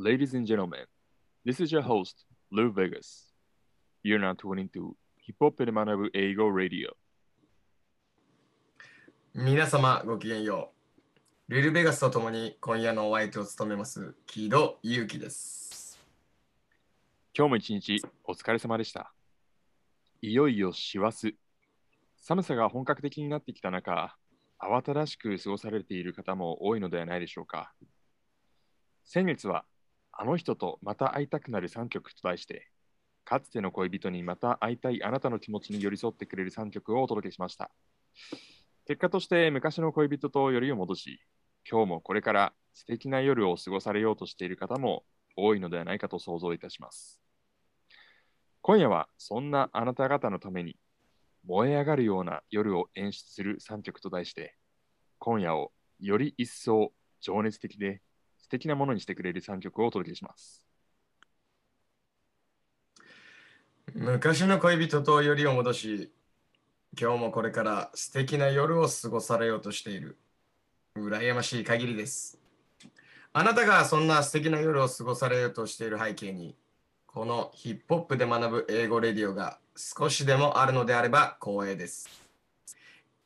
Ladies and gentlemen, this is your host, Lou Vegas. You're now tuning to Hip Hop で学ぶ英語 Radio. 皆様ごきげんよう。ルルベガスとともに今夜のお相手を務めます、木戸祐樹です。今日も一日お疲れ様でした。いよいよ師走。寒さが本格的になってきた中、慌ただしく過ごされている方も多いのではないでしょうか。先月は、あの人とまた会いたくなる3曲と題して、かつての恋人にまた会いたいあなたの気持ちに寄り添ってくれる3曲をお届けしました。結果として昔の恋人とよりを戻し、今日もこれから素敵な夜を過ごされようとしている方も多いのではないかと想像いたします。今夜はそんなあなた方のために燃え上がるような夜を演出する3曲と題して、今夜をより一層情熱的で素敵なものにしてくれる3曲をお届けします。昔の恋人とよりを戻し、今日もこれから素敵な夜を過ごされようとしている。羨ましい限りです。あなたがそんな素敵な夜を過ごされようとしている背景に、このヒップホップで学ぶ英語レディオが少しでもあるのであれば光栄です。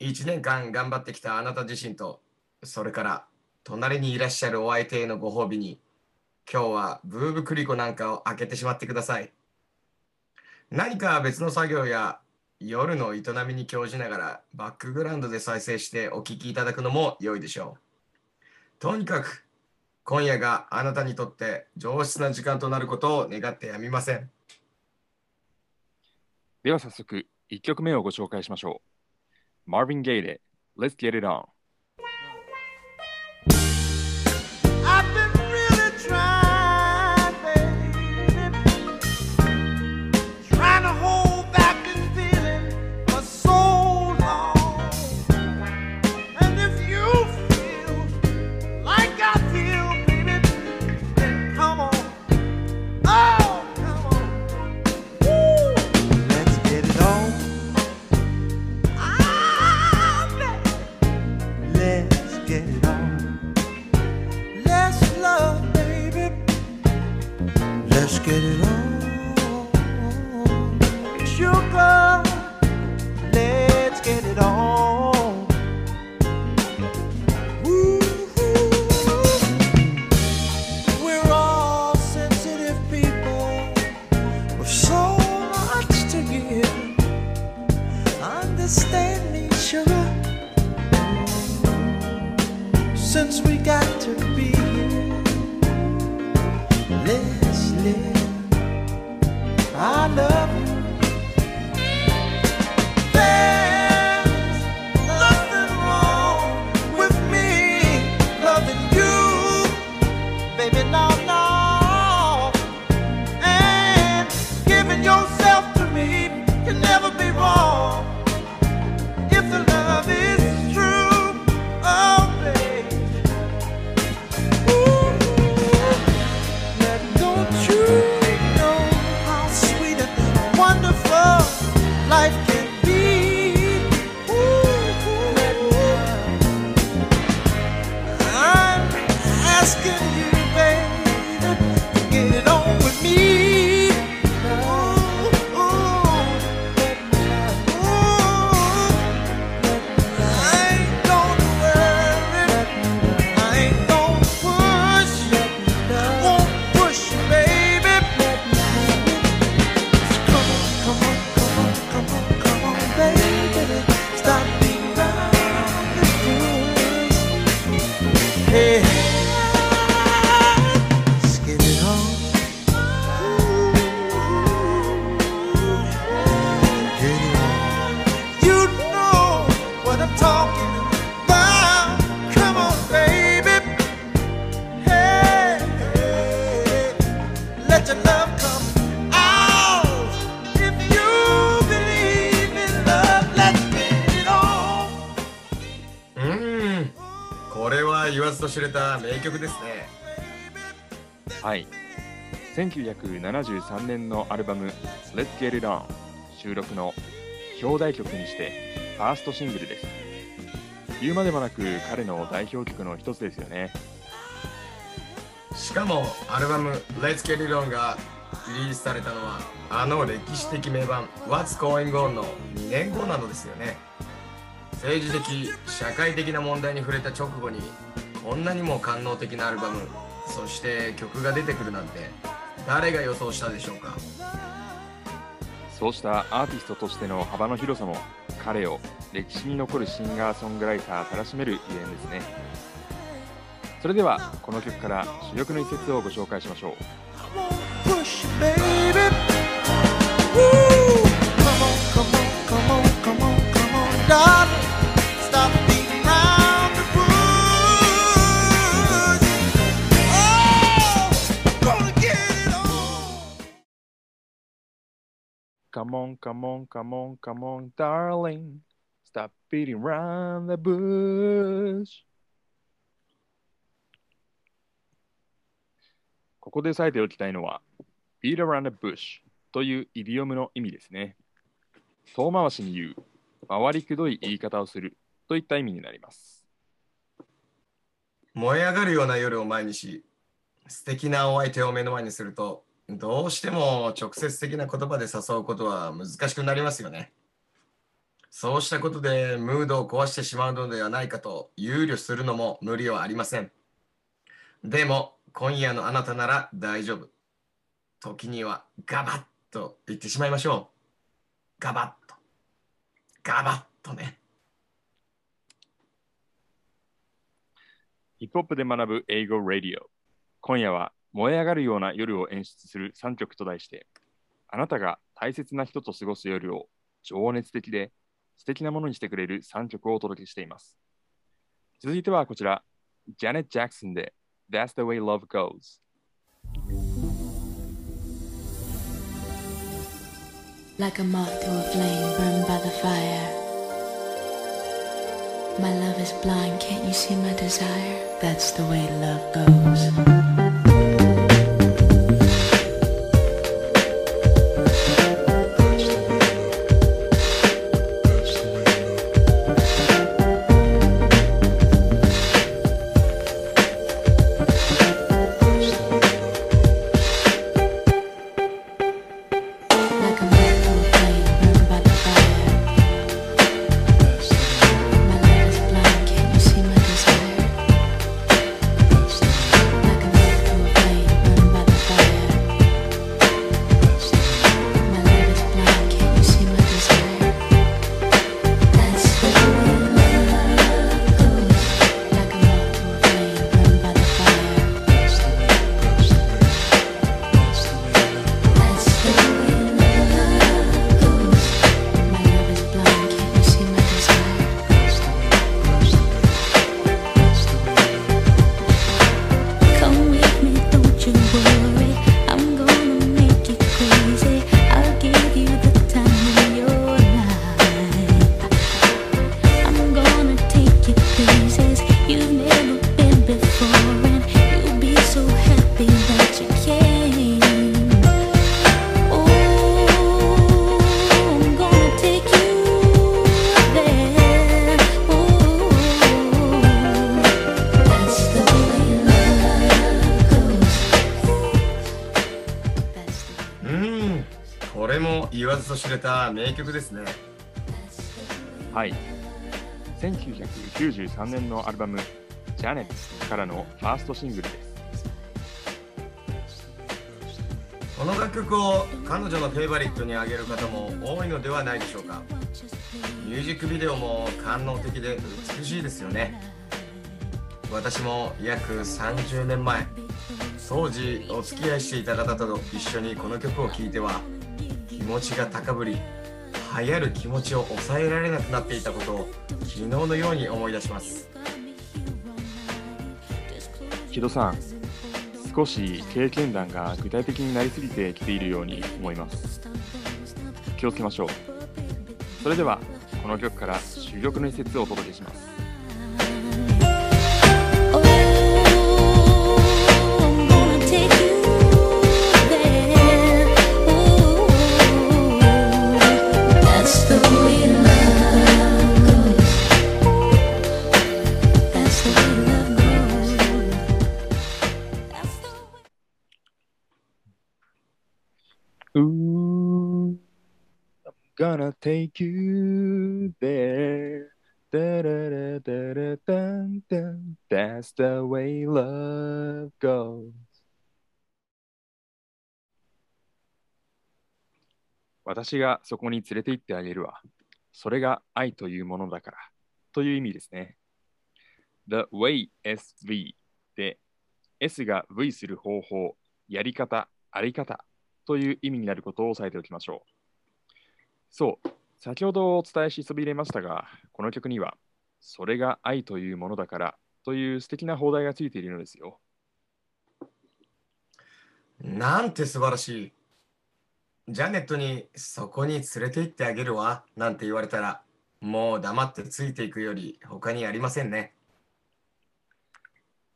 1年間頑張ってきたあなた自身と、それから隣にいらっしゃるお相手へのご褒美に、今日はブーブクリコなんかを開けてしまってください。何か別の作業や夜の営みに興じながらバックグラウンドで再生してお聞きいただくのも良いでしょう。とにかく今夜があなたにとって上質な時間となることを願ってやみません。では早速、1曲目をご紹介しましょう。Marvin Gaye で Let's Get It On。Let's get it on. I love you. Asking you, 曲ですね。はい。1973年のアルバム Let's Get It On 収録の表題曲にしてファーストシングルです。言うまでもなく彼の代表曲の一つですよね。しかもアルバム「Let's Get It On」がリリースされたのはあの歴史的名盤「What's Going On」の2年後なのですよね政治的社会的な問題に触れた直後にこんなにも官能的なアルバムそして曲が出てくるなんて誰が予想したでしょうか？そうしたアーティストとしての幅の広さも彼を歴史に残るシンガーソングライターたらしめるゆえんですね。それではこの曲から主力の一節をご紹介しましょう Come on, come on, come on, come on, darling. Stop beating around the bush. ここで押さえておきたいのは、beat around the bush というイディオムの意味ですね。遠回しに言う、回りくどい言い方をするといった意味になります。燃え上がるような夜を前にし素敵なお相手を目の前にするとどうしても直接的な言葉で誘うことは難しくなりますよね。そうしたことでムードを壊してしまうのではないかと憂慮するのも無理はありません。でも今夜のあなたなら大丈夫。時にはガバッと言ってしまいましょう。ガバッと。ガバッとね。ヒップホップで学ぶ英語ラディオ。今夜は燃え上がるような夜を演出する3曲と題して、あなたが大切な人と過ごす夜を情熱的で素敵なものにしてくれる3曲をお届けしています。続いてはこちら、ジャネット・ジャクソンで That's the way love goes。like a moth to a flame burned by the fire. My love is blind, can't you see my desire? That's the way love goes. 知れた名曲ですねはい。1993年のアルバム、ジャネットからのファーストシングルです。この楽曲を彼女のフェイバリットに挙げる方も多いのではないでしょうかミュージックビデオも官能的で美しいですよね私も約30年前当時お付き合いしていた方と一緒にこの曲を聴いては気持ちが高ぶり流行る気持ちを抑えられなくなっていたことを昨日のように思い出します木戸さん、少し経験談が具体的になりすぎてきているように思います。気をつけましょう。それでは、この曲から珠玉の一節をお届けします。Gonna take you there. Da da da da da dun, dun. That's the way love goes. 私がそこに連れて行ってあげるわ。それが愛というものだから。という意味ですね。The way SV で S が V する方法、やり方、あり方という意味になることを押さえておきましょう。そう、先ほどお伝えしそびれましたが、この曲には、それが愛というものだからという素敵な放題がついているのですよ。なんて素晴らしい。ジャネットにそこに連れて行ってあげるわなんて言われたら、もう黙ってついていくより他にありませんね。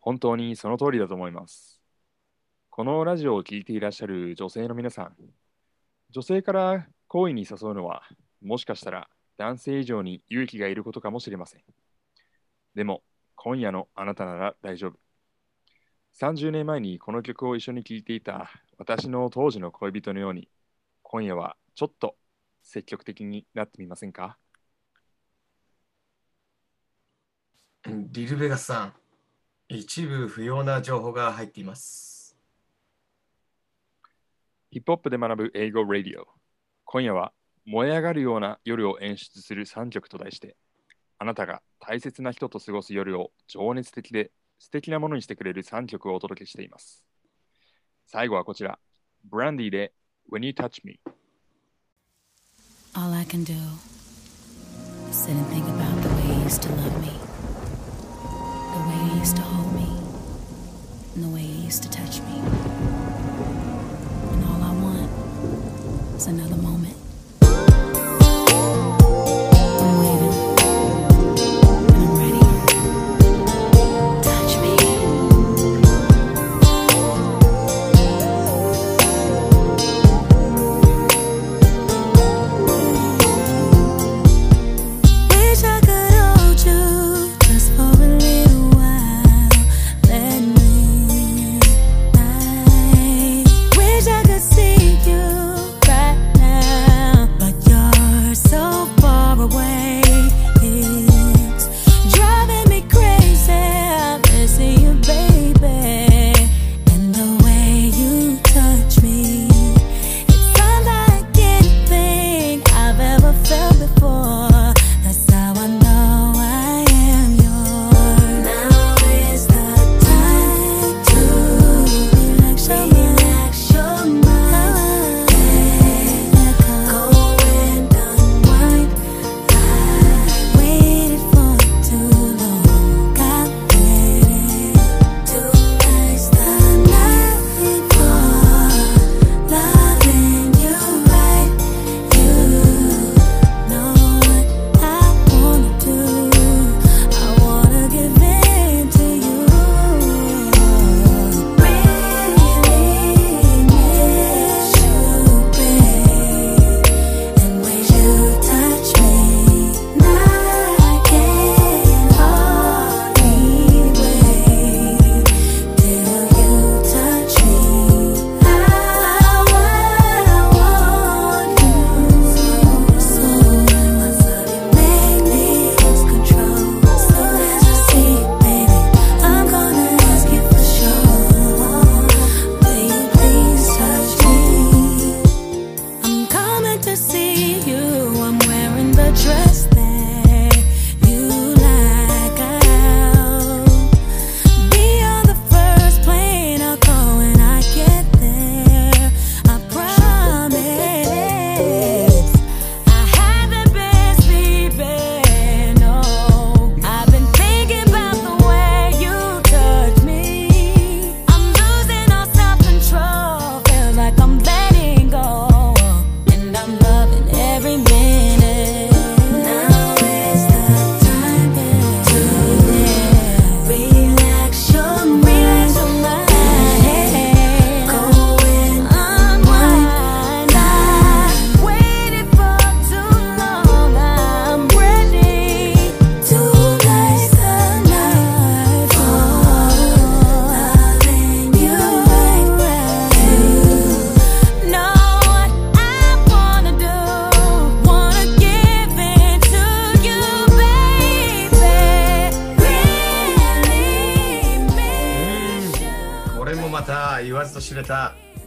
本当にその通りだと思います。このラジオを聴いていらっしゃる女性の皆さん、女性から好意に誘うのは、もしかしたら男性以上に勇気がいることかもしれません。でも、今夜のあなたなら大丈夫。30年前にこの曲を一緒に聴いていた私の当時の恋人のように、今夜はちょっと積極的になってみませんか？リルベガスさん、一部不要な情報が入っています。ヒップホップで学ぶ英語ラディオ。今夜は燃え上がるような夜を演出する3曲と題して、あなたが大切な人と過ごす夜を情熱的で素敵なものにしてくれる3曲をお届けしています。最後はこちら、ブランディで When You Touch Me。All I can do is sit and think about the way you used to love me, the way you used to hold me, and the way you used to touch me. was another moment.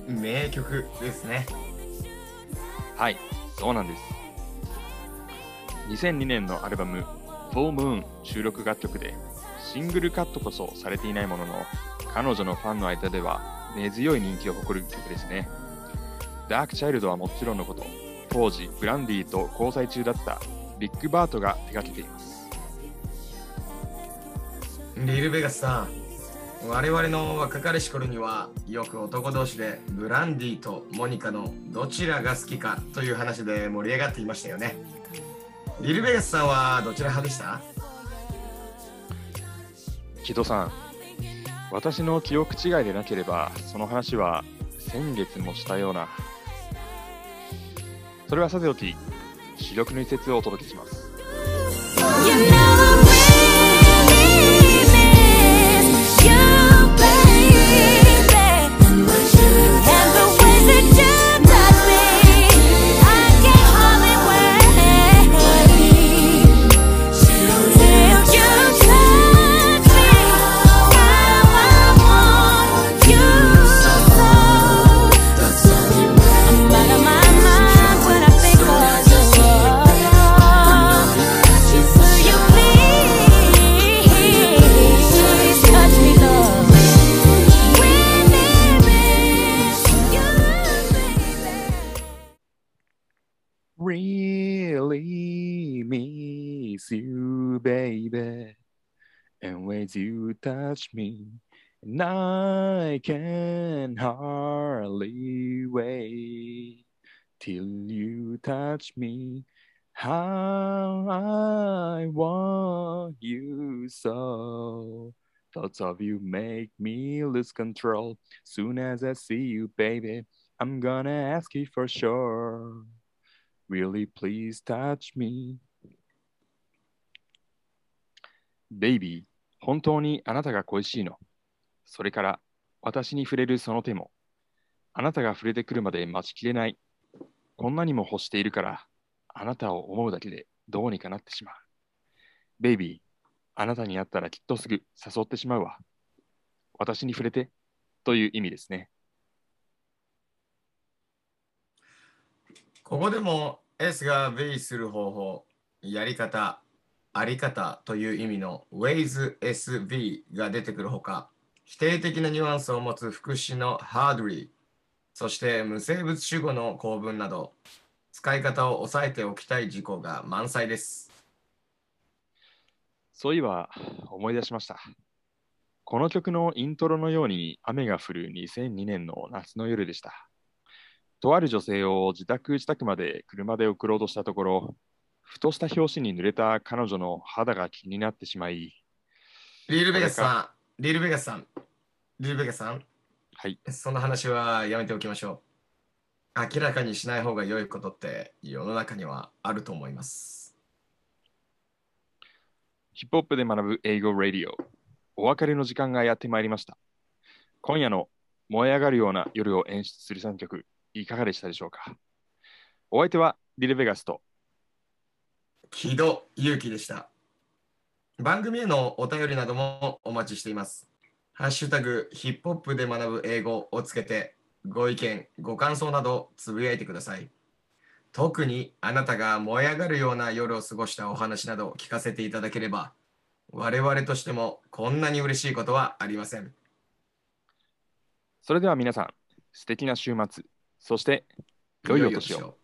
名曲ですね。はい、そうなんです。2002年のアルバム Full Moon 収録楽曲でシングルカットこそされていないものの彼女のファンの間では根強い人気を誇る曲ですね。ダークチャイルドはもちろんのこと、当時ブランディと交際中だったビッグバートが手掛けています。リル・ベガスさん、我々の若かりし頃にはよく男同士でブランディとモニカのどちらが好きかという話で盛り上がっていましたよね。リル・ベガスさんはどちら派でした？木戸さん、私の記憶違いでなければ、その話は先月もしたような。それはさておき、主力の一節をお届けします。And when you touch me, and I can hardly wait till you touch me. How I want you so. Thoughts of you make me lose control. Soon as I see you, baby, I'm gonna ask you for sure. Really, please touch me. Baby, 本当にあなたが恋しいの？それから、私に触れるその手も。あなたが触れてくるまで待ちきれない。こんなにも欲しているから、あなたを思うだけでどうにかなってしまう。ベイビー、あなたに会ったらきっとすぐ誘ってしまうわ。私に触れてという意味ですね。ここでも S が V する方法、やり方、あり方という意味の Ways SV が出てくるほか、否定的なニュアンスを持つ副詞の hardly、そして無生物主語の構文など、使い方を押さえておきたい事項が満載です。そういえば思い出しました。この曲のイントロのように雨が降る2002年の夏の夜でした。とある女性を自宅自宅まで車で送ろうとしたところ、ふとした拍子に濡れた彼女の肌が気になってしまい、リール・ベガスさん、リール・ベガスさん、リール・ベガスさん、はい、その話はやめておきましょう。明らかにしない方が良いことって世の中にはあると思います。ヒップホップで学ぶ英語ラディオ、お別れの時間がやってまいりました。今夜の燃え上がるような夜を演出する3曲、いかがでしたでしょうか？お相手はリル・ベガスと、木戸祐希でした。番組へのお便りなどもお待ちしています。ハッシュタグヒップホップで学ぶ英語をつけてご意見、ご感想などつぶやいてください。特にあなたが燃え上がるような夜を過ごしたお話など聞かせていただければ我々としてもこんなに嬉しいことはありません。それでは皆さん、素敵な週末、そして。良いお年を